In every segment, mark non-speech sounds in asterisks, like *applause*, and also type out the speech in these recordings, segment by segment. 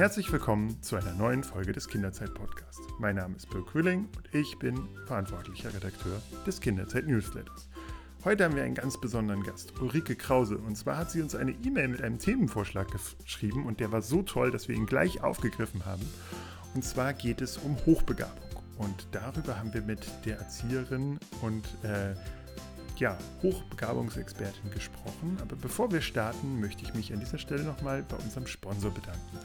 Herzlich willkommen zu einer neuen Folge des Kinderzeit-Podcasts. Mein Name ist Bill Quilling und ich bin verantwortlicher Redakteur des Kinderzeit-Newsletters. Heute haben wir einen ganz besonderen Gast, Ulrike Krause. Und zwar hat sie uns eine E-Mail mit einem Themenvorschlag geschrieben und der war so toll, dass wir ihn gleich aufgegriffen haben. Und zwar geht es um Hochbegabung. Und darüber haben wir mit der Erzieherin und äh, ja, Hochbegabungsexpertin gesprochen. Aber bevor wir starten, möchte ich mich an dieser Stelle nochmal bei unserem Sponsor bedanken.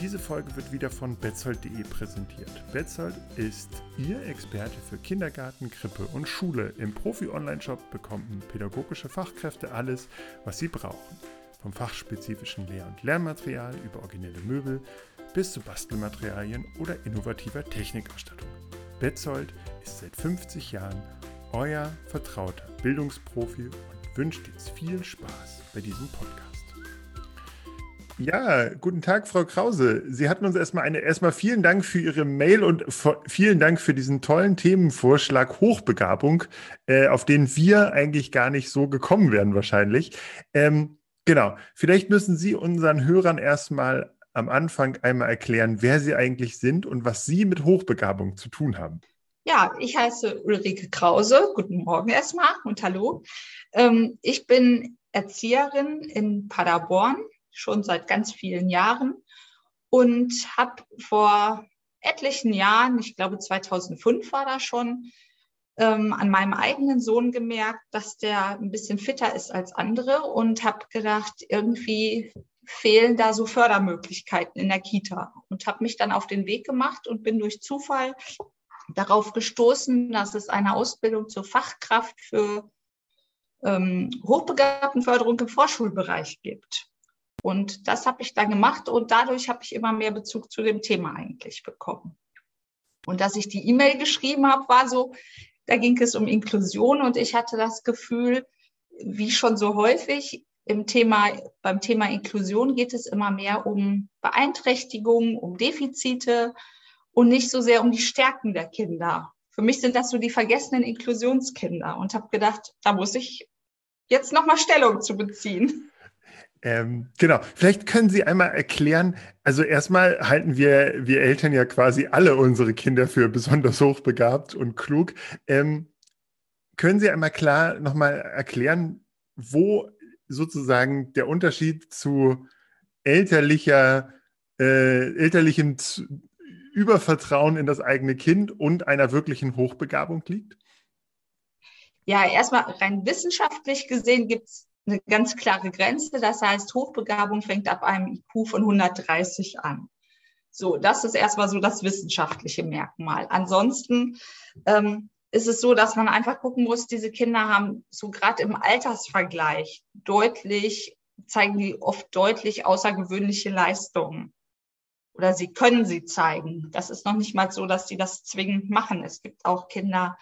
Diese Folge wird wieder von Betzold.de präsentiert. Betzold ist Ihr Experte für Kindergarten, Krippe und Schule. Im Profi-Online-Shop bekommen pädagogische Fachkräfte alles, was sie brauchen. Vom fachspezifischen Lehr- und Lernmaterial über originelle Möbel bis zu Bastelmaterialien oder innovativer Technikausstattung. Betzold ist seit 50 Jahren euer vertrauter Bildungsprofi und wünscht jetzt viel Spaß bei diesem Podcast. Ja, guten Tag, Frau Krause. Sie hatten uns erstmal eine, erstmal vielen Dank für Ihre Mail und vielen Dank für diesen tollen Themenvorschlag Hochbegabung, äh, auf den wir eigentlich gar nicht so gekommen wären wahrscheinlich. Ähm, genau. Vielleicht müssen Sie unseren Hörern erstmal am Anfang einmal erklären, wer Sie eigentlich sind und was Sie mit Hochbegabung zu tun haben. Ja, ich heiße Ulrike Krause. Guten Morgen erstmal und hallo. Ähm, ich bin Erzieherin in Paderborn schon seit ganz vielen Jahren und habe vor etlichen Jahren, ich glaube 2005 war das schon, ähm, an meinem eigenen Sohn gemerkt, dass der ein bisschen fitter ist als andere und habe gedacht, irgendwie fehlen da so Fördermöglichkeiten in der Kita und habe mich dann auf den Weg gemacht und bin durch Zufall darauf gestoßen, dass es eine Ausbildung zur Fachkraft für ähm, Hochbegabtenförderung im Vorschulbereich gibt. Und das habe ich dann gemacht und dadurch habe ich immer mehr Bezug zu dem Thema eigentlich bekommen. Und dass ich die E-Mail geschrieben habe, war so, da ging es um Inklusion und ich hatte das Gefühl, wie schon so häufig im Thema, beim Thema Inklusion geht es immer mehr um Beeinträchtigungen, um Defizite und nicht so sehr um die Stärken der Kinder. Für mich sind das so die vergessenen Inklusionskinder und habe gedacht, da muss ich jetzt nochmal Stellung zu beziehen. Ähm, genau, vielleicht können Sie einmal erklären, also erstmal halten wir, wir Eltern ja quasi alle unsere Kinder für besonders hochbegabt und klug. Ähm, können Sie einmal klar nochmal erklären, wo sozusagen der Unterschied zu elterlicher, äh, elterlichem Übervertrauen in das eigene Kind und einer wirklichen Hochbegabung liegt? Ja, erstmal rein wissenschaftlich gesehen gibt es eine ganz klare Grenze. Das heißt, Hochbegabung fängt ab einem IQ von 130 an. So, das ist erstmal so das wissenschaftliche Merkmal. Ansonsten ähm, ist es so, dass man einfach gucken muss, diese Kinder haben so gerade im Altersvergleich deutlich, zeigen die oft deutlich außergewöhnliche Leistungen. Oder sie können sie zeigen. Das ist noch nicht mal so, dass sie das zwingend machen. Es gibt auch Kinder,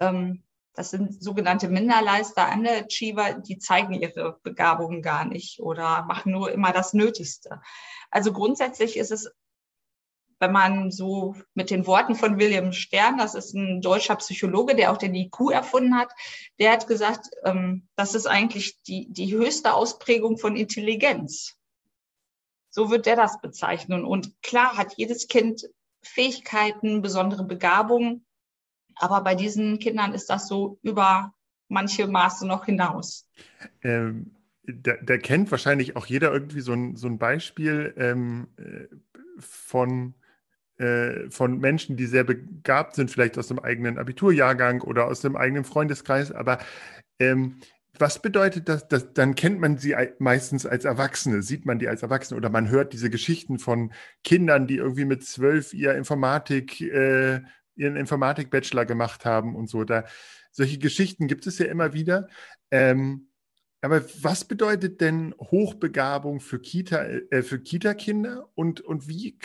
ähm, das sind sogenannte Minderleister, Underachiever, die zeigen ihre Begabungen gar nicht oder machen nur immer das Nötigste. Also grundsätzlich ist es, wenn man so mit den Worten von William Stern, das ist ein deutscher Psychologe, der auch den IQ erfunden hat, der hat gesagt, ähm, das ist eigentlich die, die höchste Ausprägung von Intelligenz. So wird der das bezeichnen. Und klar hat jedes Kind Fähigkeiten, besondere Begabungen, aber bei diesen Kindern ist das so über manche Maße noch hinaus. Ähm, da, da, kennt wahrscheinlich auch jeder irgendwie so ein, so ein Beispiel ähm, äh, von, äh, von Menschen, die sehr begabt sind, vielleicht aus dem eigenen Abiturjahrgang oder aus dem eigenen Freundeskreis. Aber ähm, was bedeutet das, das? Dann kennt man sie meistens als Erwachsene, sieht man die als Erwachsene oder man hört diese Geschichten von Kindern, die irgendwie mit zwölf ihr Informatik äh, ihren Informatik-Bachelor gemacht haben und so. Da, solche Geschichten gibt es ja immer wieder. Ähm, aber was bedeutet denn Hochbegabung für Kita, äh, für Kita-Kinder und, und wie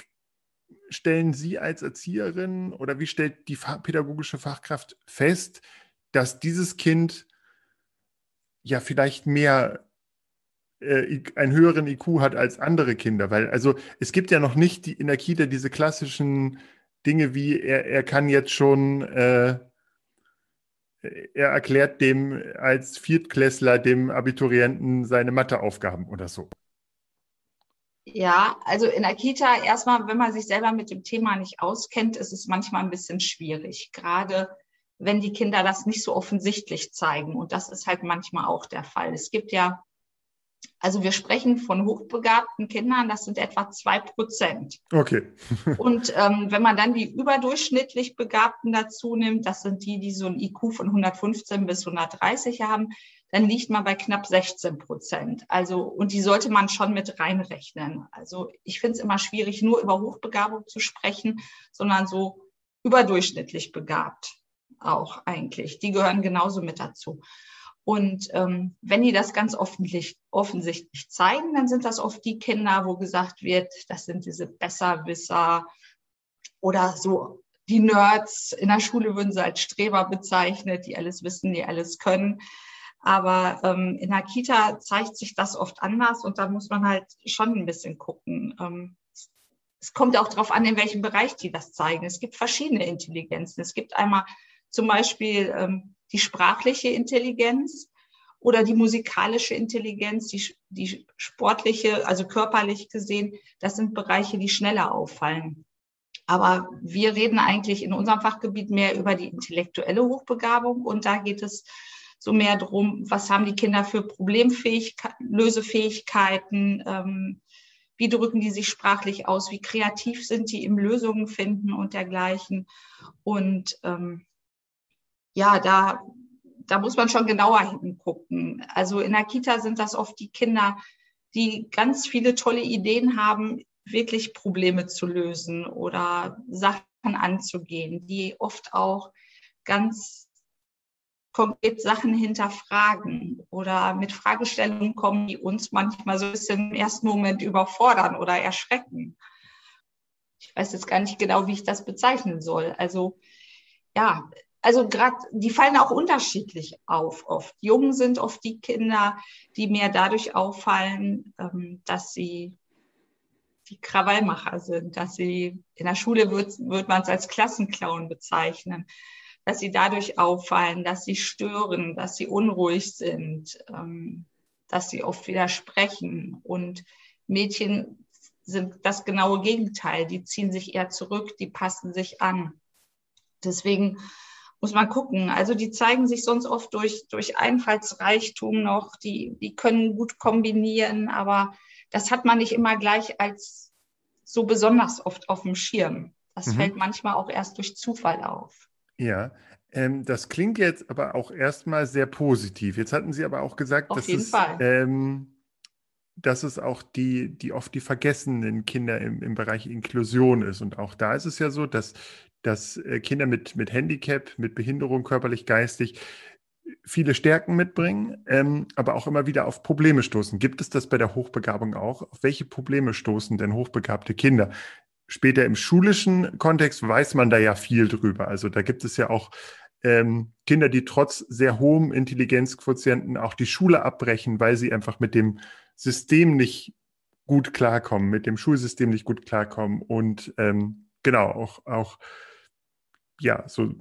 stellen Sie als Erzieherin oder wie stellt die pädagogische Fachkraft fest, dass dieses Kind ja vielleicht mehr äh, einen höheren IQ hat als andere Kinder? Weil also es gibt ja noch nicht die, in der Kita diese klassischen Dinge wie, er, er kann jetzt schon, äh, er erklärt dem als Viertklässler dem Abiturienten seine Matheaufgaben oder so. Ja, also in der Kita erstmal, wenn man sich selber mit dem Thema nicht auskennt, ist es manchmal ein bisschen schwierig, gerade wenn die Kinder das nicht so offensichtlich zeigen. Und das ist halt manchmal auch der Fall. Es gibt ja, also wir sprechen von hochbegabten Kindern, das sind etwa zwei Prozent. Okay. *laughs* Und ähm, wenn man dann die überdurchschnittlich Begabten dazu nimmt, das sind die, die so ein IQ von 115 bis 130 haben, dann liegt man bei knapp 16 Prozent. Also, und die sollte man schon mit reinrechnen. Also ich finde es immer schwierig, nur über Hochbegabung zu sprechen, sondern so überdurchschnittlich begabt auch eigentlich. Die gehören genauso mit dazu. Und ähm, wenn die das ganz offentlich, offensichtlich zeigen, dann sind das oft die Kinder, wo gesagt wird, das sind diese Besserwisser oder so die Nerds. In der Schule würden sie als Streber bezeichnet, die alles wissen, die alles können. Aber ähm, in der Kita zeigt sich das oft anders und da muss man halt schon ein bisschen gucken. Ähm, es kommt auch darauf an, in welchem Bereich die das zeigen. Es gibt verschiedene Intelligenzen. Es gibt einmal zum Beispiel ähm, die sprachliche Intelligenz oder die musikalische Intelligenz, die, die sportliche, also körperlich gesehen. Das sind Bereiche, die schneller auffallen. Aber wir reden eigentlich in unserem Fachgebiet mehr über die intellektuelle Hochbegabung und da geht es so mehr drum, was haben die Kinder für Problemfähigkeiten, Lösefähigkeiten, ähm, wie drücken die sich sprachlich aus, wie kreativ sind die im Lösungen finden und dergleichen. Und ähm, ja, da, da muss man schon genauer hingucken. Also in der Kita sind das oft die Kinder, die ganz viele tolle Ideen haben, wirklich Probleme zu lösen oder Sachen anzugehen, die oft auch ganz konkret Sachen hinterfragen oder mit Fragestellungen kommen, die uns manchmal so ein bisschen im ersten Moment überfordern oder erschrecken. Ich weiß jetzt gar nicht genau, wie ich das bezeichnen soll. Also ja, also gerade, die fallen auch unterschiedlich auf oft. Jung sind oft die Kinder, die mehr dadurch auffallen, ähm, dass sie die Krawallmacher sind, dass sie in der Schule wird, wird man es als Klassenclown bezeichnen, dass sie dadurch auffallen, dass sie stören, dass sie unruhig sind, ähm, dass sie oft widersprechen. Und Mädchen sind das genaue Gegenteil. Die ziehen sich eher zurück, die passen sich an. Deswegen muss man gucken. Also die zeigen sich sonst oft durch, durch Einfallsreichtum noch. Die, die können gut kombinieren, aber das hat man nicht immer gleich als so besonders oft auf dem Schirm. Das mhm. fällt manchmal auch erst durch Zufall auf. Ja, ähm, das klingt jetzt aber auch erstmal sehr positiv. Jetzt hatten Sie aber auch gesagt, Auf dass, es. Ähm, dass es auch die, die oft die vergessenen Kinder im, im Bereich Inklusion ist. Und auch da ist es ja so, dass, dass äh, Kinder mit, mit Handicap, mit Behinderung körperlich, geistig viele Stärken mitbringen, ähm, aber auch immer wieder auf Probleme stoßen. Gibt es das bei der Hochbegabung auch? Auf welche Probleme stoßen denn hochbegabte Kinder? später im schulischen Kontext weiß man da ja viel drüber. Also da gibt es ja auch ähm, Kinder, die trotz sehr hohem Intelligenzquotienten auch die Schule abbrechen, weil sie einfach mit dem System nicht gut klarkommen, mit dem Schulsystem nicht gut klarkommen und ähm, genau auch, auch ja so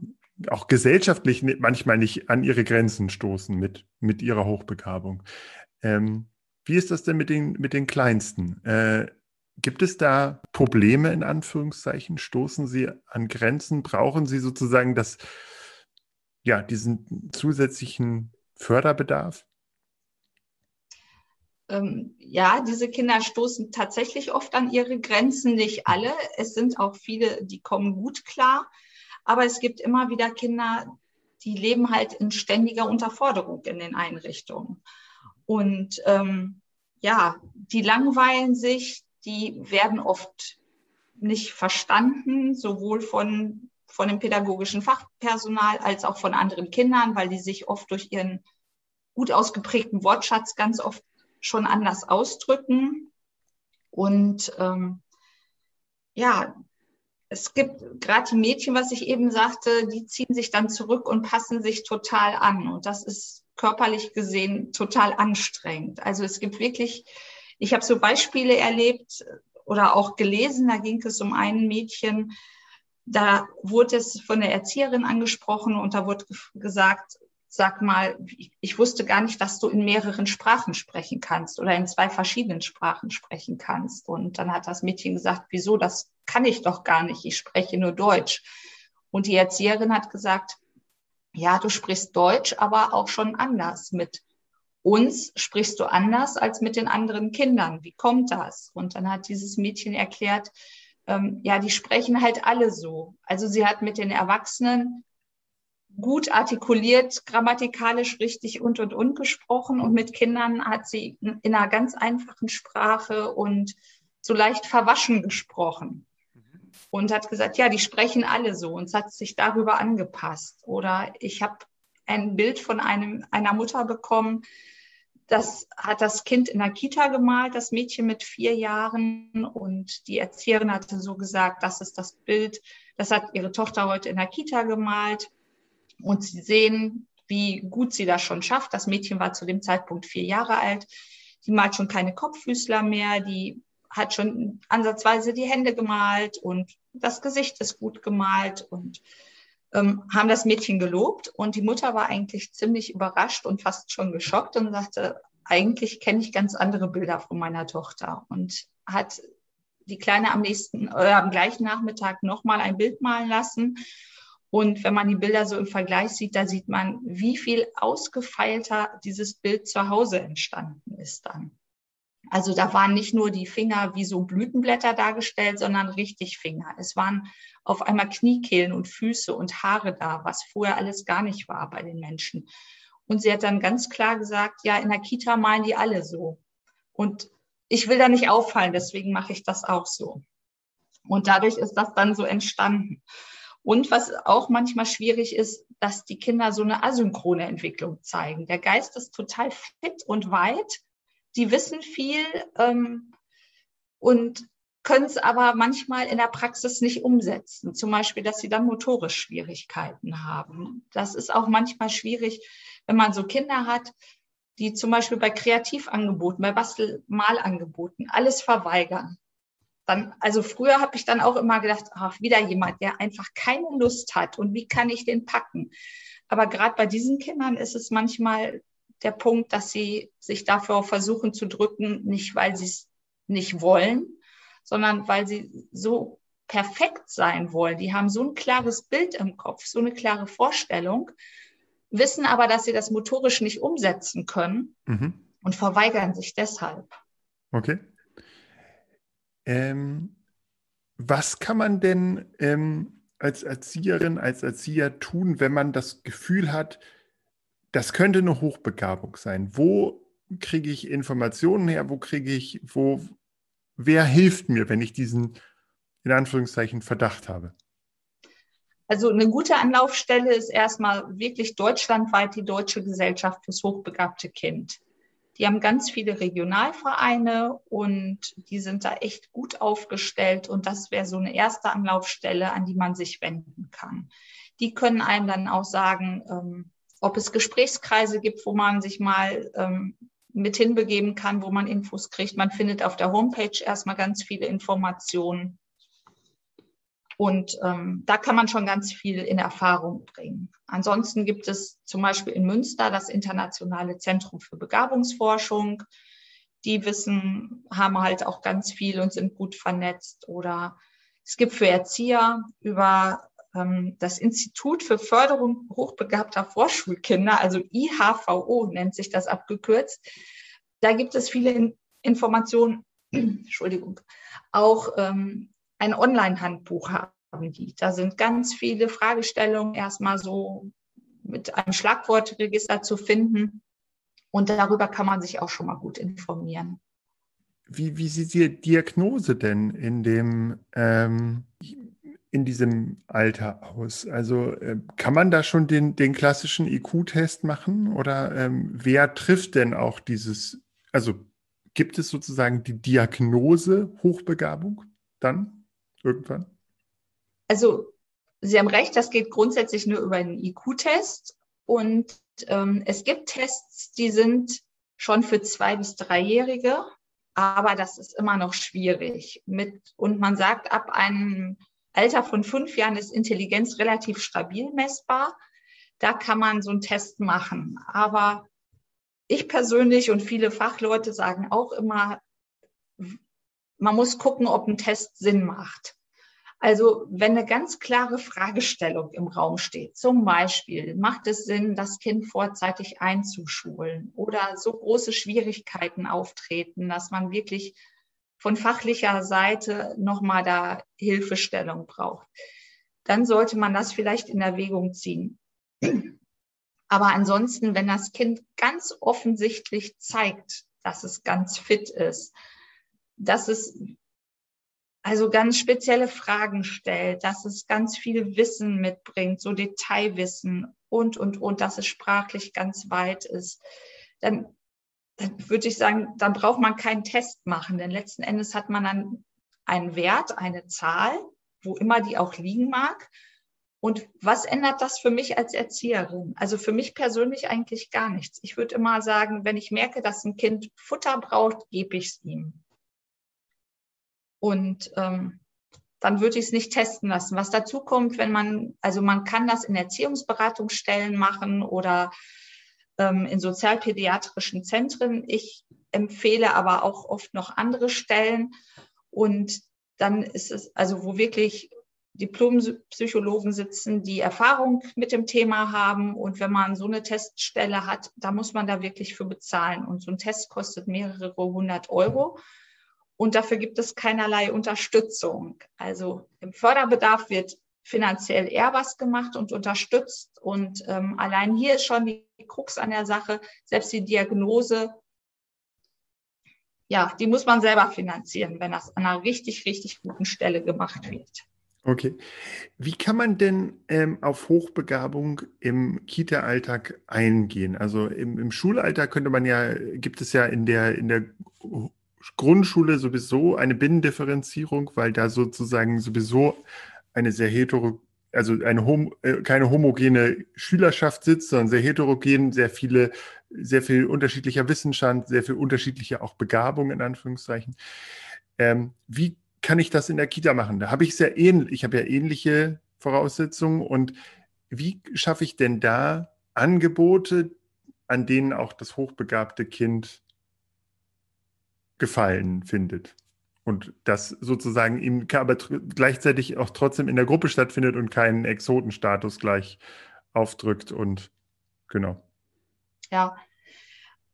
auch gesellschaftlich manchmal nicht an ihre Grenzen stoßen mit, mit ihrer Hochbegabung. Ähm, wie ist das denn mit den, mit den Kleinsten? Äh, Gibt es da Probleme in Anführungszeichen? Stoßen Sie an Grenzen? Brauchen Sie sozusagen das, ja, diesen zusätzlichen Förderbedarf? Ähm, ja, diese Kinder stoßen tatsächlich oft an ihre Grenzen, nicht alle. Es sind auch viele, die kommen gut klar. Aber es gibt immer wieder Kinder, die leben halt in ständiger Unterforderung in den Einrichtungen. Und ähm, ja, die langweilen sich, die werden oft nicht verstanden, sowohl von, von dem pädagogischen Fachpersonal als auch von anderen Kindern, weil die sich oft durch ihren gut ausgeprägten Wortschatz ganz oft schon anders ausdrücken. Und ähm, ja, es gibt gerade die Mädchen, was ich eben sagte, die ziehen sich dann zurück und passen sich total an. Und das ist körperlich gesehen total anstrengend. Also es gibt wirklich ich habe so Beispiele erlebt oder auch gelesen, da ging es um ein Mädchen, da wurde es von der Erzieherin angesprochen und da wurde gesagt, sag mal, ich wusste gar nicht, dass du in mehreren Sprachen sprechen kannst oder in zwei verschiedenen Sprachen sprechen kannst. Und dann hat das Mädchen gesagt, wieso, das kann ich doch gar nicht, ich spreche nur Deutsch. Und die Erzieherin hat gesagt, ja, du sprichst Deutsch, aber auch schon anders. Mit uns sprichst du anders als mit den anderen Kindern. Wie kommt das? Und dann hat dieses Mädchen erklärt, ähm, ja, die sprechen halt alle so. Also sie hat mit den Erwachsenen gut artikuliert, grammatikalisch richtig und und und gesprochen und mit Kindern hat sie in einer ganz einfachen Sprache und so leicht verwaschen gesprochen und hat gesagt, ja, die sprechen alle so und es hat sich darüber angepasst. Oder ich habe ein Bild von einem, einer Mutter bekommen, das hat das Kind in der Kita gemalt, das Mädchen mit vier Jahren. Und die Erzieherin hatte so gesagt, das ist das Bild, das hat ihre Tochter heute in der Kita gemalt. Und sie sehen, wie gut sie das schon schafft. Das Mädchen war zu dem Zeitpunkt vier Jahre alt. Die malt schon keine Kopffüßler mehr. Die hat schon ansatzweise die Hände gemalt und das Gesicht ist gut gemalt und ähm, haben das Mädchen gelobt. Und die Mutter war eigentlich ziemlich überrascht und fast schon geschockt und sagte, eigentlich kenne ich ganz andere Bilder von meiner Tochter und hat die Kleine am nächsten äh, am gleichen Nachmittag nochmal ein Bild malen lassen und wenn man die Bilder so im Vergleich sieht, da sieht man, wie viel ausgefeilter dieses Bild zu Hause entstanden ist dann. Also da waren nicht nur die Finger wie so Blütenblätter dargestellt, sondern richtig Finger. Es waren auf einmal Kniekehlen und Füße und Haare da, was vorher alles gar nicht war bei den Menschen. Und sie hat dann ganz klar gesagt, ja, in der Kita malen die alle so. Und ich will da nicht auffallen, deswegen mache ich das auch so. Und dadurch ist das dann so entstanden. Und was auch manchmal schwierig ist, dass die Kinder so eine asynchrone Entwicklung zeigen. Der Geist ist total fit und weit. Die wissen viel ähm, und können es aber manchmal in der Praxis nicht umsetzen. Zum Beispiel, dass sie dann motorisch Schwierigkeiten haben. Das ist auch manchmal schwierig, wenn man so Kinder hat, die zum Beispiel bei Kreativangeboten, bei Bastelmalangeboten alles verweigern dann, also früher habe ich dann auch immer gedacht, ach, wieder jemand, der einfach keine Lust hat und wie kann ich den packen? Aber gerade bei diesen Kindern ist es manchmal der Punkt, dass sie sich dafür versuchen zu drücken, nicht weil sie es nicht wollen, sondern weil sie so perfekt sein wollen. Die haben so ein klares Bild im Kopf, so eine klare Vorstellung, wissen aber, dass sie das motorisch nicht umsetzen können mhm. und verweigern sich deshalb. Okay. Ähm, was kann man denn ähm, als Erzieherin, als Erzieher tun, wenn man das Gefühl hat, das könnte eine Hochbegabung sein? Wo kriege ich Informationen her? Wo kriege ich, wo, wer hilft mir, wenn ich diesen, in Anführungszeichen, Verdacht habe? Also eine gute Anlaufstelle ist erstmal wirklich deutschlandweit die Deutsche Gesellschaft fürs hochbegabte Kind. Die haben ganz viele Regionalvereine und die sind da echt gut aufgestellt. Und das wäre so eine erste Anlaufstelle, an die man sich wenden kann. Die können einem dann auch sagen, ähm, ob es Gesprächskreise gibt, wo man sich mal ähm, mit hinbegeben kann, wo man Infos kriegt. Man findet auf der Homepage erstmal ganz viele Informationen. Und ähm, da kann man schon ganz viel in Erfahrung bringen. Ansonsten gibt es zum Beispiel in Münster das Internationale Zentrum für Begabungsforschung. Die wissen, haben halt auch ganz viel und sind gut vernetzt. Oder es gibt für Erzieher über ähm, das Institut für Förderung hochbegabter Vorschulkinder, also IHVO nennt sich das abgekürzt. Da gibt es viele in Informationen, *clears throat* Entschuldigung, auch ähm, ein Online-Handbuch haben die. Da sind ganz viele Fragestellungen erstmal so mit einem Schlagwortregister zu finden. Und darüber kann man sich auch schon mal gut informieren. Wie, wie sieht die Diagnose denn in dem ähm, in diesem Alter aus? Also äh, kann man da schon den, den klassischen IQ-Test machen oder ähm, wer trifft denn auch dieses, also gibt es sozusagen die Diagnose Hochbegabung dann? Irgendwann? Also Sie haben recht, das geht grundsätzlich nur über einen IQ-Test. Und ähm, es gibt Tests, die sind schon für zwei bis dreijährige, aber das ist immer noch schwierig. Mit, und man sagt, ab einem Alter von fünf Jahren ist Intelligenz relativ stabil messbar. Da kann man so einen Test machen. Aber ich persönlich und viele Fachleute sagen auch immer, man muss gucken, ob ein Test Sinn macht. Also wenn eine ganz klare Fragestellung im Raum steht, zum Beispiel, macht es Sinn, das Kind vorzeitig einzuschulen oder so große Schwierigkeiten auftreten, dass man wirklich von fachlicher Seite nochmal da Hilfestellung braucht, dann sollte man das vielleicht in Erwägung ziehen. Aber ansonsten, wenn das Kind ganz offensichtlich zeigt, dass es ganz fit ist, dass es also ganz spezielle Fragen stellt, dass es ganz viel Wissen mitbringt, so Detailwissen und, und, und, dass es sprachlich ganz weit ist, dann, dann würde ich sagen, dann braucht man keinen Test machen, denn letzten Endes hat man dann einen Wert, eine Zahl, wo immer die auch liegen mag. Und was ändert das für mich als Erzieherin? Also für mich persönlich eigentlich gar nichts. Ich würde immer sagen, wenn ich merke, dass ein Kind Futter braucht, gebe ich es ihm. Und ähm, dann würde ich es nicht testen lassen. Was dazu kommt, wenn man, also man kann das in Erziehungsberatungsstellen machen oder ähm, in sozialpädiatrischen Zentren. Ich empfehle aber auch oft noch andere Stellen. Und dann ist es, also wo wirklich Diplompsychologen sitzen, die Erfahrung mit dem Thema haben. Und wenn man so eine Teststelle hat, da muss man da wirklich für bezahlen. Und so ein Test kostet mehrere hundert Euro. Und dafür gibt es keinerlei Unterstützung. Also im Förderbedarf wird finanziell eher was gemacht und unterstützt. Und ähm, allein hier ist schon die Krux an der Sache, selbst die Diagnose, ja, die muss man selber finanzieren, wenn das an einer richtig, richtig guten Stelle gemacht wird. Okay. Wie kann man denn ähm, auf Hochbegabung im Kita-Alltag eingehen? Also im, im Schulalltag könnte man ja, gibt es ja in der, in der Grundschule sowieso eine Binnendifferenzierung, weil da sozusagen sowieso eine sehr hetero, also eine hom äh, keine homogene Schülerschaft sitzt, sondern sehr heterogen, sehr viele, sehr viel unterschiedlicher Wissensstand, sehr viel unterschiedlicher auch Begabung in Anführungszeichen. Ähm, wie kann ich das in der Kita machen? Da habe ich sehr ähnlich, ich habe ja ähnliche Voraussetzungen und wie schaffe ich denn da Angebote, an denen auch das hochbegabte Kind Gefallen findet. Und das sozusagen ihm aber gleichzeitig auch trotzdem in der Gruppe stattfindet und keinen Exotenstatus gleich aufdrückt und genau. Ja,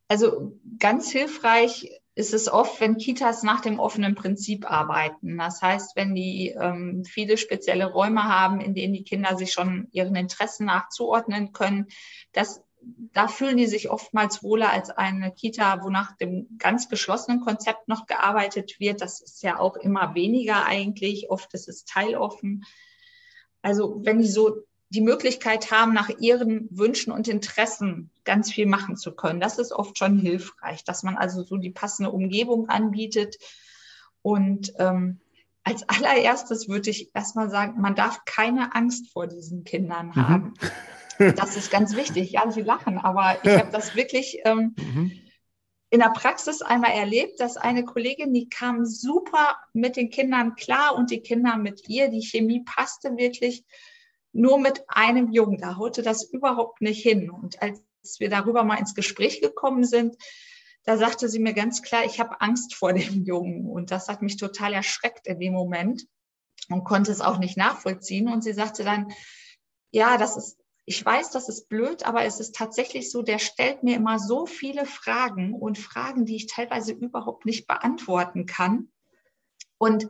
also ganz hilfreich ist es oft, wenn Kitas nach dem offenen Prinzip arbeiten. Das heißt, wenn die ähm, viele spezielle Räume haben, in denen die Kinder sich schon ihren Interessen nachzuordnen können, dass da fühlen die sich oftmals wohler als eine Kita, wo nach dem ganz geschlossenen Konzept noch gearbeitet wird. Das ist ja auch immer weniger eigentlich. Oft ist es teiloffen. Also wenn die so die Möglichkeit haben, nach ihren Wünschen und Interessen ganz viel machen zu können, das ist oft schon hilfreich, dass man also so die passende Umgebung anbietet. Und ähm, als allererstes würde ich erstmal sagen, man darf keine Angst vor diesen Kindern mhm. Das ist ganz wichtig. Ja, Sie lachen, aber ich habe das wirklich ähm, mhm. in der Praxis einmal erlebt, dass eine Kollegin, die kam super mit den Kindern klar und die Kinder mit ihr. Die Chemie passte wirklich nur mit einem Jungen. Da haute das überhaupt nicht hin. Und als wir darüber mal ins Gespräch gekommen sind, da sagte sie mir ganz klar, ich habe Angst vor dem Jungen. Und das hat mich total erschreckt in dem Moment und konnte es auch nicht nachvollziehen. Und sie sagte dann, ja, das ist ich weiß, das ist blöd, aber es ist tatsächlich so, der stellt mir immer so viele Fragen und Fragen, die ich teilweise überhaupt nicht beantworten kann. Und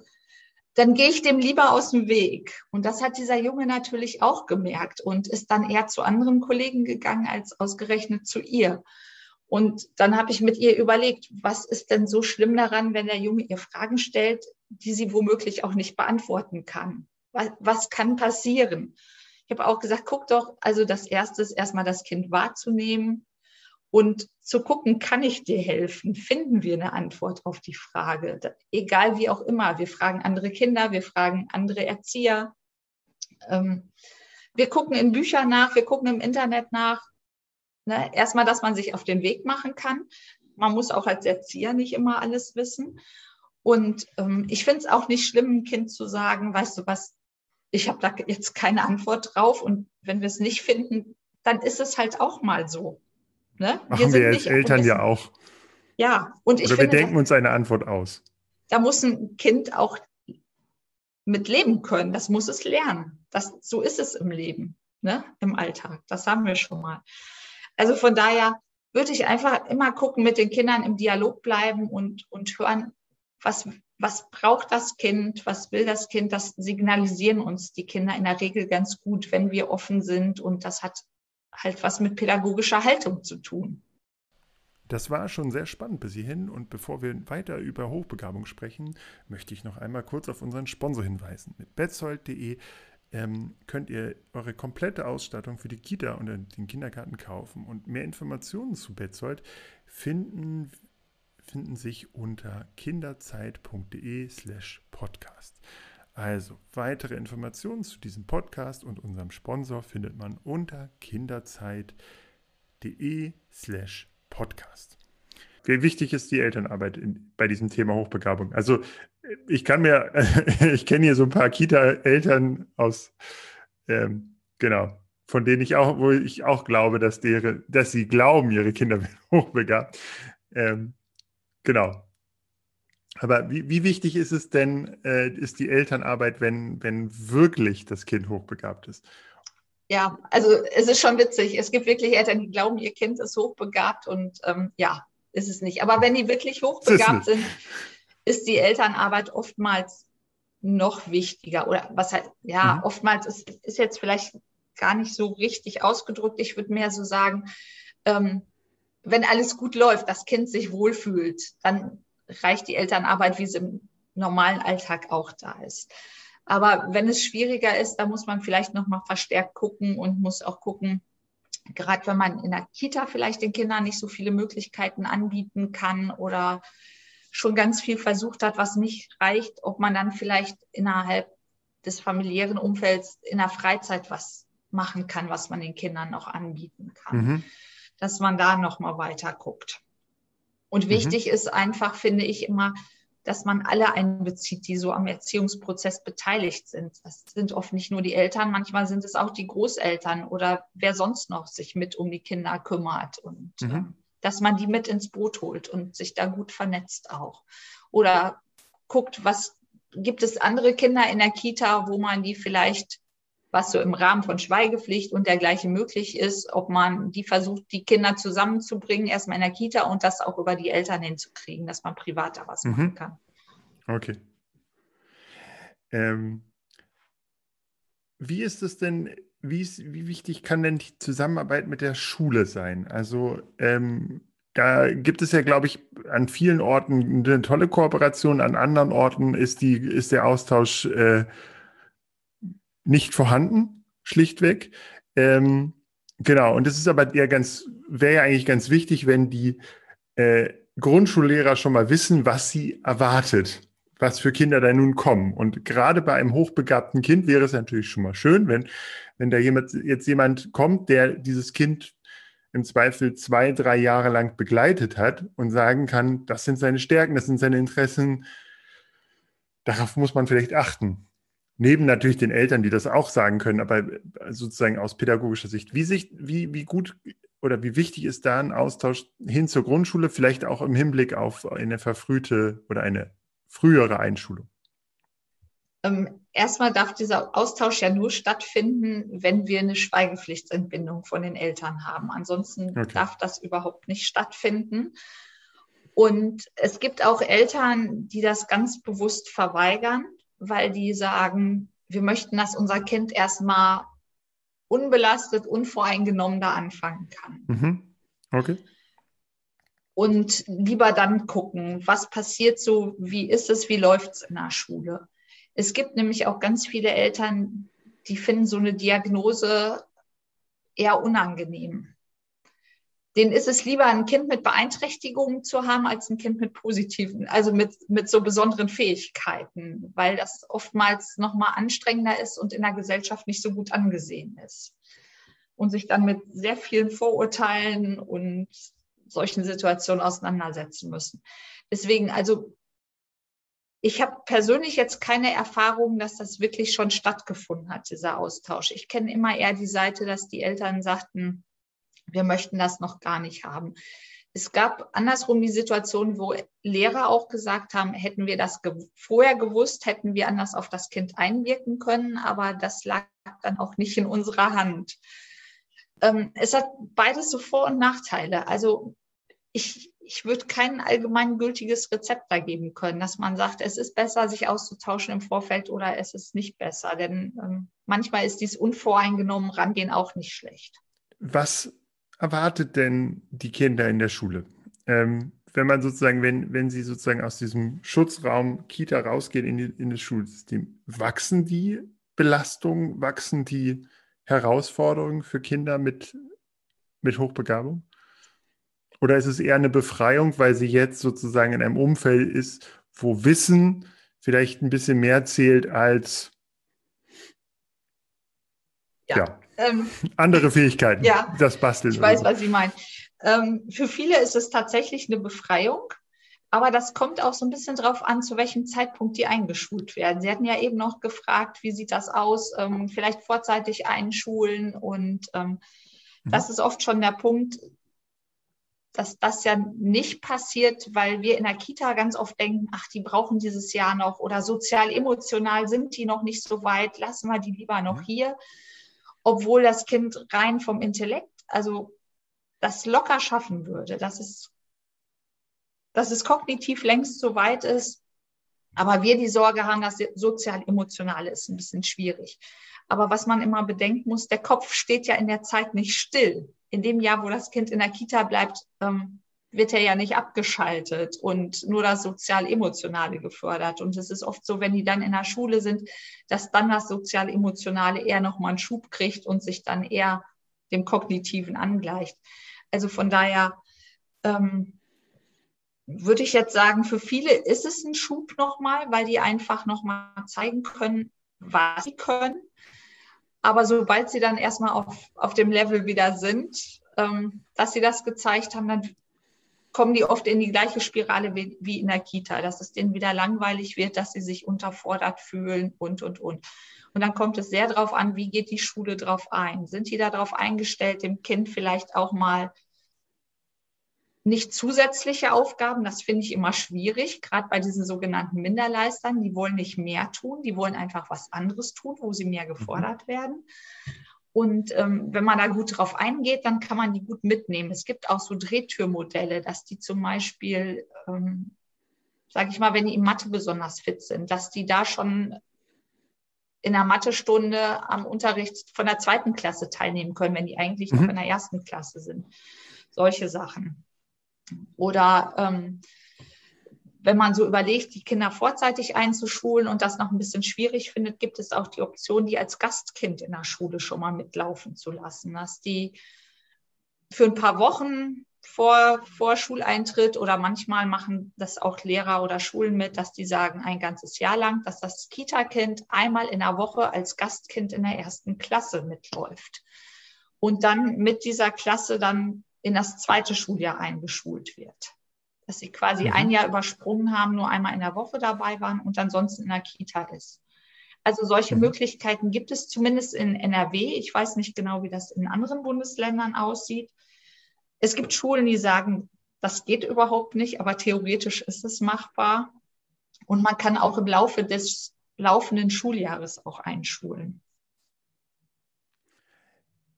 dann gehe ich dem lieber aus dem Weg. Und das hat dieser Junge natürlich auch gemerkt und ist dann eher zu anderen Kollegen gegangen als ausgerechnet zu ihr. Und dann habe ich mit ihr überlegt, was ist denn so schlimm daran, wenn der Junge ihr Fragen stellt, die sie womöglich auch nicht beantworten kann? Was, was kann passieren? Habe auch gesagt, guck doch, also das Erste ist erstmal das Kind wahrzunehmen und zu gucken, kann ich dir helfen? Finden wir eine Antwort auf die Frage? Egal wie auch immer. Wir fragen andere Kinder, wir fragen andere Erzieher. Ähm, wir gucken in Büchern nach, wir gucken im Internet nach. Ne? Erstmal, dass man sich auf den Weg machen kann. Man muss auch als Erzieher nicht immer alles wissen. Und ähm, ich finde es auch nicht schlimm, ein Kind zu sagen, weißt du was, ich habe da jetzt keine Antwort drauf und wenn wir es nicht finden, dann ist es halt auch mal so. Ne? Machen wir, als Eltern ja auch. Ja, und ich Oder finde, wir denken uns eine Antwort aus. Da muss ein Kind auch mit leben können. Das muss es lernen. Das, so ist es im Leben, ne? im Alltag. Das haben wir schon mal. Also von daher würde ich einfach immer gucken, mit den Kindern im Dialog bleiben und, und hören, was, was braucht das Kind, was will das Kind. Das signalisieren uns die Kinder in der Regel ganz gut, wenn wir offen sind. Und das hat halt was mit pädagogischer Haltung zu tun. Das war schon sehr spannend bis hierhin und bevor wir weiter über Hochbegabung sprechen, möchte ich noch einmal kurz auf unseren Sponsor hinweisen. Mit betzold.de ähm, könnt ihr eure komplette Ausstattung für die Kita und den Kindergarten kaufen und mehr Informationen zu Betzold finden, finden sich unter kinderzeit.de slash podcast. Also weitere Informationen zu diesem Podcast und unserem Sponsor findet man unter kinderzeit.de slash podcast. Wie wichtig ist die Elternarbeit in, bei diesem Thema Hochbegabung? Also ich kann mir, *laughs* ich kenne hier so ein paar Kita-Eltern aus, ähm, genau, von denen ich auch, wo ich auch glaube, dass, deren, dass sie glauben, ihre Kinder werden hochbegabt. Ähm, genau. Aber wie, wie, wichtig ist es denn, äh, ist die Elternarbeit, wenn, wenn wirklich das Kind hochbegabt ist? Ja, also es ist schon witzig. Es gibt wirklich Eltern, die glauben, ihr Kind ist hochbegabt und ähm, ja, ist es nicht. Aber wenn die wirklich hochbegabt sind, ist die Elternarbeit oftmals noch wichtiger. Oder was halt, ja, mhm. oftmals ist, ist jetzt vielleicht gar nicht so richtig ausgedrückt. Ich würde mehr so sagen, ähm, wenn alles gut läuft, das Kind sich wohlfühlt, dann reicht die Elternarbeit, wie sie im normalen Alltag auch da ist. Aber wenn es schwieriger ist, da muss man vielleicht noch mal verstärkt gucken und muss auch gucken, gerade wenn man in der Kita vielleicht den Kindern nicht so viele Möglichkeiten anbieten kann oder schon ganz viel versucht hat, was nicht reicht, ob man dann vielleicht innerhalb des familiären Umfelds in der Freizeit was machen kann, was man den Kindern noch anbieten kann. Mhm. Dass man da noch mal weiter guckt. Und mhm. wichtig mhm. ist einfach, finde ich immer, dass man alle einbezieht, die so am Erziehungsprozess beteiligt sind. Das sind oft nicht nur die Eltern, manchmal sind es auch die Großeltern oder wer sonst noch sich mit um die Kinder kümmert und mhm. äh, dass man die mit ins Boot holt und sich da gut vernetzt auch. Oder guckt, was gibt es andere Kinder in der Kita, wo man die vielleicht was so im Rahmen von Schweigepflicht und dergleichen möglich ist, ob man die versucht, die Kinder zusammenzubringen, erstmal in der Kita und das auch über die Eltern hinzukriegen, dass man privat da was mhm. machen kann. Okay. Ähm, wie ist es denn, wie, ist, wie wichtig kann denn die Zusammenarbeit mit der Schule sein? Also ähm, da gibt es ja, glaube ich, an vielen Orten eine tolle Kooperation, an anderen Orten ist, die, ist der Austausch äh, nicht vorhanden, schlichtweg. Ähm, genau, und das ist aber ja ganz, wäre ja eigentlich ganz wichtig, wenn die äh, Grundschullehrer schon mal wissen, was sie erwartet, was für Kinder da nun kommen. Und gerade bei einem hochbegabten Kind wäre es natürlich schon mal schön, wenn, wenn da jemand, jetzt jemand kommt, der dieses Kind im Zweifel zwei, drei Jahre lang begleitet hat und sagen kann, das sind seine Stärken, das sind seine Interessen. Darauf muss man vielleicht achten. Neben natürlich den Eltern, die das auch sagen können, aber äh, sozusagen aus pädagogischer Sicht. Wie, sich, wie, wie gut oder wie wichtig ist da ein Austausch hin zur Grundschule, vielleicht auch im Hinblick auf eine verfrühte oder eine frühere Einschulung? Ähm, erstmal darf dieser Austausch ja nur stattfinden, wenn wir eine Schweigepflichtsentbindung von den Eltern haben. Ansonsten okay. darf das überhaupt nicht stattfinden. Und es gibt auch Eltern, die das ganz bewusst verweigern weil die sagen, wir möchten, dass unser Kind erstmal unbelastet, unvoreingenommen da anfangen kann. Mhm. Okay. Und lieber dann gucken, was passiert so, wie ist es, wie läuft es in der Schule. Es gibt nämlich auch ganz viele Eltern, die finden so eine Diagnose eher unangenehm denen ist es lieber, ein Kind mit Beeinträchtigungen zu haben, als ein Kind mit positiven, also mit, mit so besonderen Fähigkeiten, weil das oftmals nochmal anstrengender ist und in der Gesellschaft nicht so gut angesehen ist. Und sich dann mit sehr vielen Vorurteilen und solchen Situationen auseinandersetzen müssen. Deswegen, also ich habe persönlich jetzt keine Erfahrung, dass das wirklich schon stattgefunden hat, dieser Austausch. Ich kenne immer eher die Seite, dass die Eltern sagten, wir möchten das noch gar nicht haben. Es gab andersrum die Situation, wo Lehrer auch gesagt haben, hätten wir das ge vorher gewusst, hätten wir anders auf das Kind einwirken können, aber das lag dann auch nicht in unserer Hand. Ähm, es hat beides so Vor- und Nachteile. Also ich, ich würde kein allgemeingültiges Rezept da geben können, dass man sagt, es ist besser, sich auszutauschen im Vorfeld oder es ist nicht besser. Denn ähm, manchmal ist dies unvoreingenommen rangehen auch nicht schlecht. Was erwartet denn die Kinder in der Schule? Ähm, wenn man sozusagen, wenn, wenn sie sozusagen aus diesem Schutzraum Kita rausgehen in, die, in das Schulsystem, wachsen die Belastungen, wachsen die Herausforderungen für Kinder mit, mit Hochbegabung? Oder ist es eher eine Befreiung, weil sie jetzt sozusagen in einem Umfeld ist, wo Wissen vielleicht ein bisschen mehr zählt als ja, ja ähm, andere Fähigkeiten? Ja, das Basteln. Ich weiß, so. was Sie meinen. Ähm, für viele ist es tatsächlich eine Befreiung. Aber das kommt auch so ein bisschen drauf an, zu welchem Zeitpunkt die eingeschult werden. Sie hatten ja eben noch gefragt, wie sieht das aus? Ähm, vielleicht vorzeitig einschulen. Und ähm, mhm. das ist oft schon der Punkt, dass das ja nicht passiert, weil wir in der Kita ganz oft denken, ach, die brauchen dieses Jahr noch oder sozial-emotional sind die noch nicht so weit, lassen wir die lieber noch mhm. hier. Obwohl das Kind rein vom Intellekt, also das locker schaffen würde, dass es, dass es kognitiv längst so weit ist. Aber wir die Sorge haben, dass sozial-emotionale ist ein bisschen schwierig. Aber was man immer bedenken muss, der Kopf steht ja in der Zeit nicht still in dem Jahr, wo das Kind in der Kita bleibt, ähm, wird er ja nicht abgeschaltet und nur das Sozial-Emotionale gefördert. Und es ist oft so, wenn die dann in der Schule sind, dass dann das Sozial-Emotionale eher nochmal einen Schub kriegt und sich dann eher dem Kognitiven angleicht. Also von daher ähm, würde ich jetzt sagen, für viele ist es ein Schub nochmal, weil die einfach nochmal zeigen können, was sie können. Aber sobald sie dann erstmal auf, auf dem Level wieder sind, ähm, dass sie das gezeigt haben, dann kommen die oft in die gleiche Spirale wie, wie in der Kita, dass es denen wieder langweilig wird, dass sie sich unterfordert fühlen und, und, und. Und dann kommt es sehr darauf an, wie geht die Schule drauf ein? Sind die darauf eingestellt, dem Kind vielleicht auch mal nicht zusätzliche Aufgaben, das finde ich immer schwierig, gerade bei diesen sogenannten Minderleistern. Die wollen nicht mehr tun, die wollen einfach was anderes tun, wo sie mehr gefordert mhm. werden. Und ähm, wenn man da gut drauf eingeht, dann kann man die gut mitnehmen. Es gibt auch so Drehtürmodelle, dass die zum Beispiel, ähm, sage ich mal, wenn die in Mathe besonders fit sind, dass die da schon in der Mathestunde am Unterricht von der zweiten Klasse teilnehmen können, wenn die eigentlich mhm. noch in der ersten Klasse sind. Solche Sachen. Oder ähm, wenn man so überlegt, die Kinder vorzeitig einzuschulen und das noch ein bisschen schwierig findet, gibt es auch die Option, die als Gastkind in der Schule schon mal mitlaufen zu lassen, dass die für ein paar Wochen vor, vor Schuleintritt oder manchmal machen das auch Lehrer oder Schulen mit, dass die sagen, ein ganzes Jahr lang, dass das Kita-Kind einmal in der Woche als Gastkind in der ersten Klasse mitläuft und dann mit dieser Klasse dann in das zweite Schuljahr eingeschult wird. Dass sie quasi mhm. ein Jahr übersprungen haben, nur einmal in der Woche dabei waren und ansonsten in der Kita ist. Also solche mhm. Möglichkeiten gibt es zumindest in NRW. Ich weiß nicht genau, wie das in anderen Bundesländern aussieht. Es gibt Schulen, die sagen, das geht überhaupt nicht, aber theoretisch ist es machbar. Und man kann auch im Laufe des laufenden Schuljahres auch einschulen.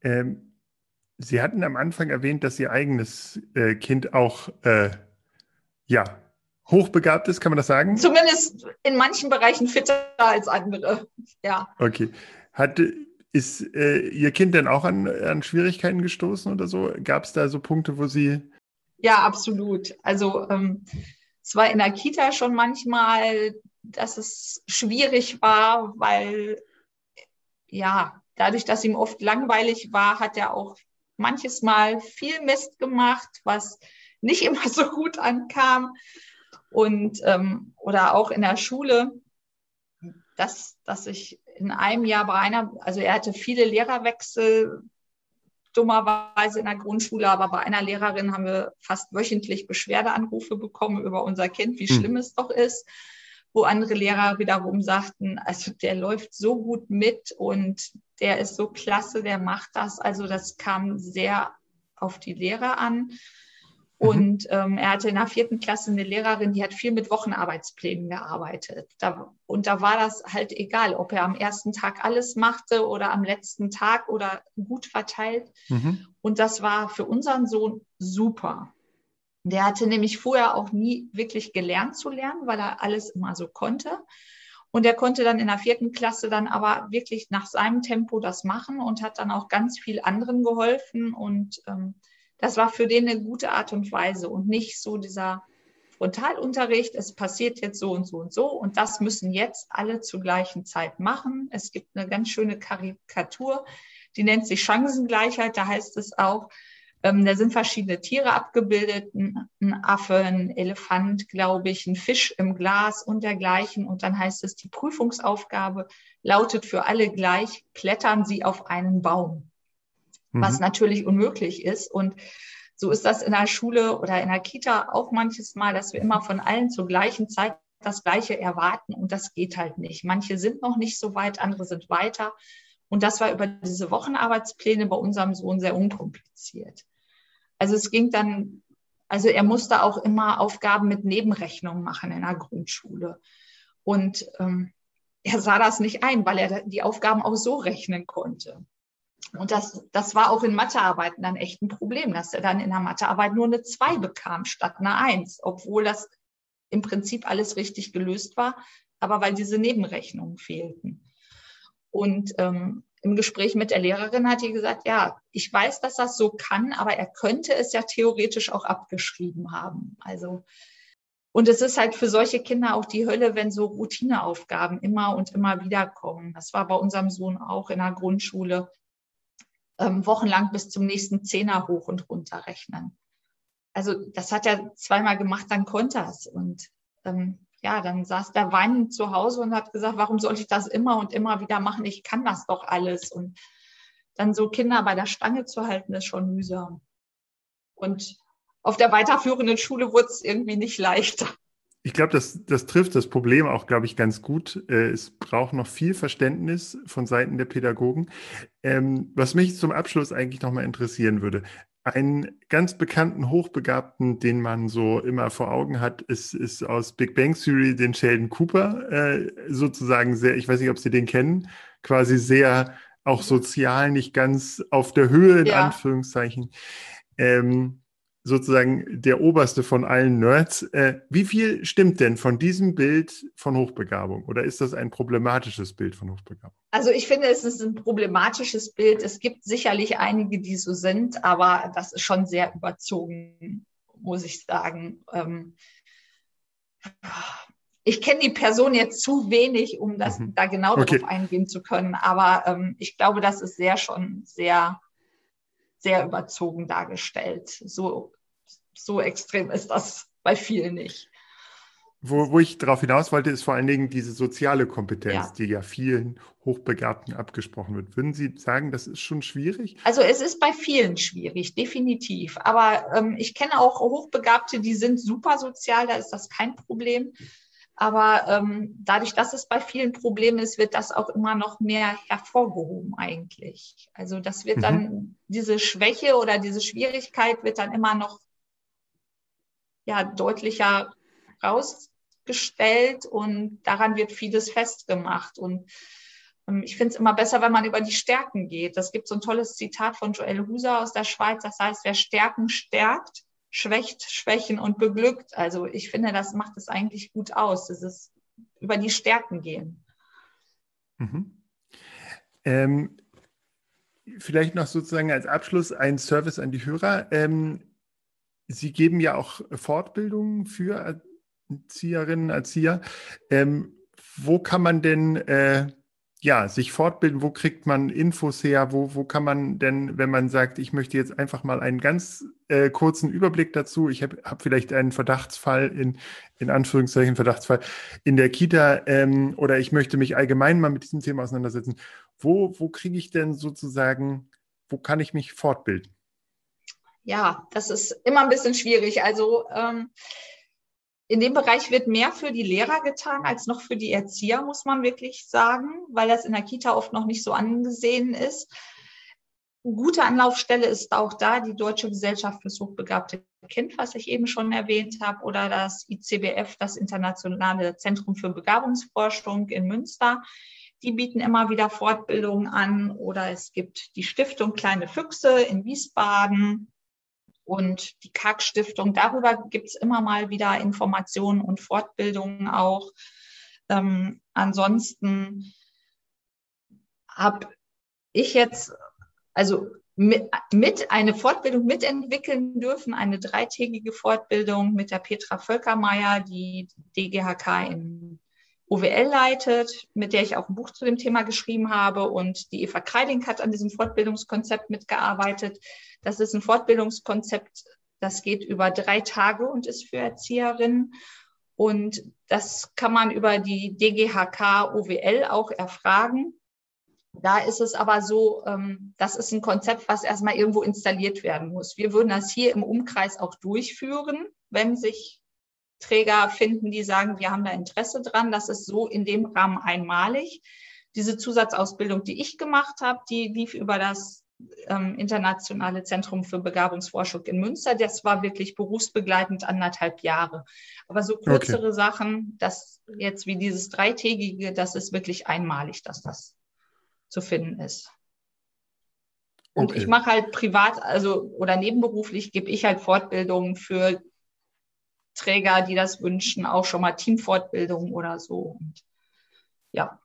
Ähm, Sie hatten am Anfang erwähnt, dass Ihr eigenes äh, Kind auch äh, ja, hochbegabt ist, kann man das sagen? Zumindest in manchen Bereichen fitter als andere, ja. Okay. Hat, ist äh, Ihr Kind denn auch an, an Schwierigkeiten gestoßen oder so? Gab es da so Punkte, wo Sie. Ja, absolut. Also ähm, es war in der Kita schon manchmal, dass es schwierig war, weil ja, dadurch, dass ihm oft langweilig war, hat er auch manches Mal viel Mist gemacht, was nicht immer so gut ankam. Und ähm, oder auch in der Schule, dass, dass ich in einem Jahr bei einer, also er hatte viele Lehrerwechsel, dummerweise in der Grundschule, aber bei einer Lehrerin haben wir fast wöchentlich Beschwerdeanrufe bekommen über unser Kind, wie hm. schlimm es doch ist. wo andere Lehrer wiederum sagten, also der läuft so gut mit und der ist so klasse, der macht das. Also das kam sehr auf die Lehrer an. Mhm. Und ähm, er hatte in der vierten Klasse eine Lehrerin, die hat viel mit Wochenarbeitsplänen gearbeitet. Da, und da war das halt egal, ob er am ersten Tag alles machte oder am letzten Tag oder gut verteilt. Mhm. Und das war für unseren Sohn super. Der hatte nämlich vorher auch nie wirklich gelernt zu lernen, weil er alles immer so konnte. Und er konnte dann in der vierten Klasse dann aber wirklich nach seinem Tempo das machen und hat dann auch ganz viel anderen geholfen. Und ähm, das war für den eine gute Art und Weise und nicht so dieser Frontalunterricht, es passiert jetzt so und so und so und das müssen jetzt alle zur gleichen Zeit machen. Es gibt eine ganz schöne Karikatur, die nennt sich Chancengleichheit. Da heißt es auch, ähm, da sind verschiedene Tiere abgebildet, ein, ein Affe, ein Elefant, glaube ich, ein Fisch im Glas und dergleichen. Und dann heißt es, die Prüfungsaufgabe lautet für alle gleich, klettern Sie auf einen Baum, mhm. was natürlich unmöglich ist. Und so ist das in der Schule oder in der Kita auch manches Mal, dass wir immer von allen zur gleichen Zeit das Gleiche erwarten und das geht halt nicht. Manche sind noch nicht so weit, andere sind weiter. Und das war über diese Wochenarbeitspläne bei unserem Sohn sehr unkompliziert. Also es ging dann, also er musste auch immer Aufgaben mit Nebenrechnungen machen in der Grundschule. Und ähm, er sah das nicht ein, weil er die Aufgaben auch so rechnen konnte. Und das, das war auch in Mathearbeiten dann echt ein Problem, dass er dann in der Mathearbeit nur eine 2 bekam statt eine 1, obwohl das im Prinzip alles richtig gelöst war, aber weil diese Nebenrechnungen fehlten. Und ähm, im Gespräch mit der Lehrerin hat die gesagt, ja, ich weiß, dass das so kann, aber er könnte es ja theoretisch auch abgeschrieben haben. Also, und es ist halt für solche Kinder auch die Hölle, wenn so Routineaufgaben immer und immer wieder kommen. Das war bei unserem Sohn auch in der Grundschule. Ähm, wochenlang bis zum nächsten Zehner hoch und runter rechnen. Also das hat er zweimal gemacht, dann konnte er es. Und ähm, ja, dann saß der weinend zu Hause und hat gesagt, warum soll ich das immer und immer wieder machen? Ich kann das doch alles. Und dann so Kinder bei der Stange zu halten, ist schon mühsam. Und auf der weiterführenden Schule wurde es irgendwie nicht leichter. Ich glaube, das, das trifft das Problem auch, glaube ich, ganz gut. Äh, es braucht noch viel Verständnis von Seiten der Pädagogen. Ähm, was mich zum Abschluss eigentlich nochmal interessieren würde, einen ganz bekannten Hochbegabten, den man so immer vor Augen hat, ist, ist aus Big Bang Theory den Sheldon Cooper, äh, sozusagen sehr, ich weiß nicht, ob Sie den kennen, quasi sehr auch sozial nicht ganz auf der Höhe, in ja. Anführungszeichen. Ähm, sozusagen der oberste von allen Nerds. Äh, wie viel stimmt denn von diesem Bild von Hochbegabung? Oder ist das ein problematisches Bild von Hochbegabung? Also ich finde, es ist ein problematisches Bild. Es gibt sicherlich einige, die so sind, aber das ist schon sehr überzogen, muss ich sagen. Ähm, ich kenne die Person jetzt zu wenig, um das mhm. da genau okay. darauf eingehen zu können. Aber ähm, ich glaube, das ist sehr schon sehr sehr überzogen dargestellt. So, so extrem ist das bei vielen nicht. Wo, wo ich darauf hinaus wollte, ist vor allen Dingen diese soziale Kompetenz, ja. die ja vielen Hochbegabten abgesprochen wird. Würden Sie sagen, das ist schon schwierig? Also es ist bei vielen schwierig, definitiv. Aber ähm, ich kenne auch Hochbegabte, die sind super sozial, da ist das kein Problem. Aber ähm, dadurch, dass es bei vielen Problemen ist, wird das auch immer noch mehr hervorgehoben eigentlich. Also das wird mhm. dann, diese Schwäche oder diese Schwierigkeit wird dann immer noch ja, deutlicher rausgestellt und daran wird vieles festgemacht. Und ähm, ich finde es immer besser, wenn man über die Stärken geht. Das gibt so ein tolles Zitat von Joel Huser aus der Schweiz. Das heißt, wer Stärken stärkt, schwächt, schwächen und beglückt. Also ich finde, das macht es eigentlich gut aus, dieses über die Stärken gehen. Mhm. Ähm, vielleicht noch sozusagen als Abschluss ein Service an die Hörer. Ähm, Sie geben ja auch Fortbildungen für Erzieherinnen, Erzieher. Ähm, wo kann man denn äh, ja, sich fortbilden, wo kriegt man Infos her, wo, wo kann man denn, wenn man sagt, ich möchte jetzt einfach mal einen ganz äh, kurzen Überblick dazu, ich habe hab vielleicht einen Verdachtsfall in, in Anführungszeichen Verdachtsfall in der Kita ähm, oder ich möchte mich allgemein mal mit diesem Thema auseinandersetzen, wo, wo kriege ich denn sozusagen, wo kann ich mich fortbilden? Ja, das ist immer ein bisschen schwierig. Also ähm, in dem Bereich wird mehr für die Lehrer getan als noch für die Erzieher, muss man wirklich sagen, weil das in der Kita oft noch nicht so angesehen ist. Gute Anlaufstelle ist auch da die Deutsche Gesellschaft fürs hochbegabte Kind, was ich eben schon erwähnt habe, oder das ICBF, das Internationale Zentrum für Begabungsforschung in Münster. Die bieten immer wieder Fortbildungen an oder es gibt die Stiftung Kleine Füchse in Wiesbaden und die KAK-Stiftung. Darüber gibt es immer mal wieder Informationen und Fortbildungen auch. Ähm, ansonsten habe ich jetzt, also mit, mit eine Fortbildung mitentwickeln dürfen, eine dreitägige Fortbildung mit der Petra Völkermeier, die DGHK in OWL leitet, mit der ich auch ein Buch zu dem Thema geschrieben habe. Und die Eva Kreiding hat an diesem Fortbildungskonzept mitgearbeitet. Das ist ein Fortbildungskonzept, das geht über drei Tage und ist für Erzieherinnen. Und das kann man über die DGHK OWL auch erfragen. Da ist es aber so, ähm, das ist ein Konzept, was erstmal irgendwo installiert werden muss. Wir würden das hier im Umkreis auch durchführen, wenn sich Träger finden, die sagen, wir haben da Interesse dran. Das ist so in dem Rahmen einmalig. Diese Zusatzausbildung, die ich gemacht habe, die lief über das ähm, Internationale Zentrum für Begabungsforschung in Münster. Das war wirklich berufsbegleitend anderthalb Jahre. Aber so kürzere okay. Sachen, das jetzt wie dieses dreitägige, das ist wirklich einmalig, dass das zu finden ist. Und okay. ich mache halt privat, also oder nebenberuflich gebe ich halt Fortbildungen für Träger, die das wünschen, auch schon mal Teamfortbildung oder so. Und ja.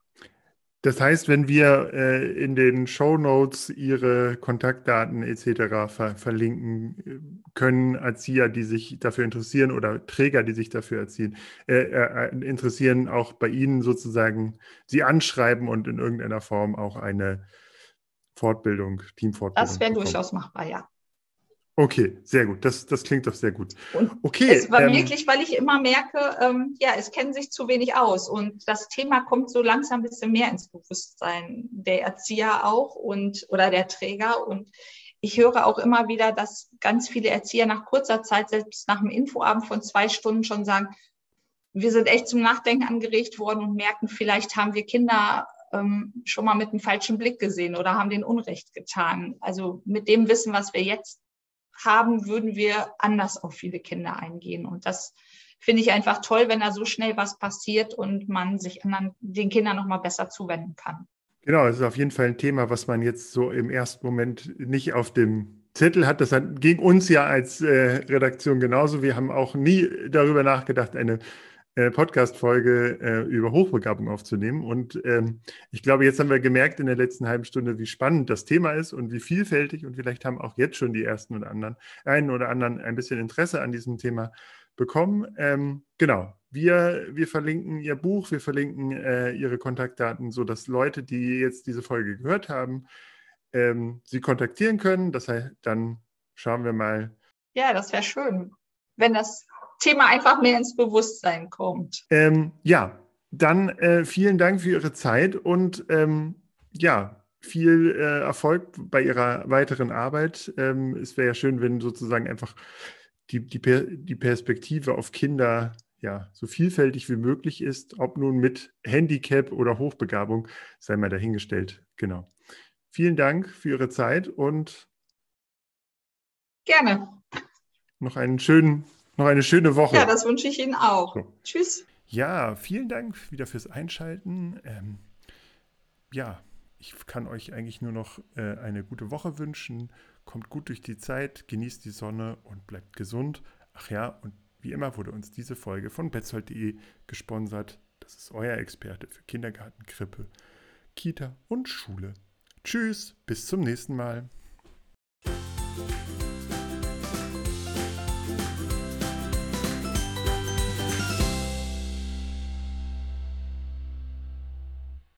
Das heißt, wenn wir äh, in den Show Notes Ihre Kontaktdaten etc. Ver verlinken äh, können, Erzieher, die sich dafür interessieren oder Träger, die sich dafür erziehen, äh, äh, interessieren, auch bei Ihnen sozusagen Sie anschreiben und in irgendeiner Form auch eine Fortbildung, Teamfortbildung. Das wäre durchaus machbar, ja. Okay, sehr gut. Das, das klingt doch sehr gut. Und okay. Es war ähm, wirklich, weil ich immer merke, ähm, ja, es kennen sich zu wenig aus. Und das Thema kommt so langsam ein bisschen mehr ins Bewusstsein der Erzieher auch und oder der Träger. Und ich höre auch immer wieder, dass ganz viele Erzieher nach kurzer Zeit, selbst nach einem Infoabend von zwei Stunden schon sagen, wir sind echt zum Nachdenken angeregt worden und merken, vielleicht haben wir Kinder ähm, schon mal mit einem falschen Blick gesehen oder haben den Unrecht getan. Also mit dem Wissen, was wir jetzt haben, würden wir anders auf viele Kinder eingehen. Und das finde ich einfach toll, wenn da so schnell was passiert und man sich anderen, den Kindern noch mal besser zuwenden kann. Genau, es ist auf jeden Fall ein Thema, was man jetzt so im ersten Moment nicht auf dem Zettel hat. Das ging uns ja als äh, Redaktion genauso. Wir haben auch nie darüber nachgedacht, eine äh, Podcast-Folge äh, über Hochbegabung aufzunehmen. Und ähm, ich glaube, jetzt haben wir gemerkt in der letzten halben Stunde, wie spannend das Thema ist und wie vielfältig. Und vielleicht haben auch jetzt schon die ersten oder anderen, einen oder anderen ein bisschen Interesse an diesem Thema bekommen. Ähm, genau. Wir, wir verlinken Ihr Buch, wir verlinken äh, Ihre Kontaktdaten, sodass Leute, die jetzt diese Folge gehört haben, ähm, Sie kontaktieren können. Das heißt, dann schauen wir mal. Ja, das wäre schön, wenn das Thema einfach mehr ins Bewusstsein kommt. Ähm, ja, dann äh, vielen Dank für Ihre Zeit und ähm, ja, viel äh, Erfolg bei Ihrer weiteren Arbeit. Ähm, es wäre ja schön, wenn sozusagen einfach die, die, per die Perspektive auf Kinder ja, so vielfältig wie möglich ist, ob nun mit Handicap oder Hochbegabung, sei mal dahingestellt. Genau. Vielen Dank für Ihre Zeit und gerne. Noch einen schönen noch eine schöne Woche. Ja, das wünsche ich Ihnen auch. So. Tschüss. Ja, vielen Dank wieder fürs Einschalten. Ähm, ja, ich kann euch eigentlich nur noch äh, eine gute Woche wünschen. Kommt gut durch die Zeit, genießt die Sonne und bleibt gesund. Ach ja, und wie immer wurde uns diese Folge von betzold.de gesponsert. Das ist euer Experte für Kindergarten, Krippe, Kita und Schule. Tschüss, bis zum nächsten Mal.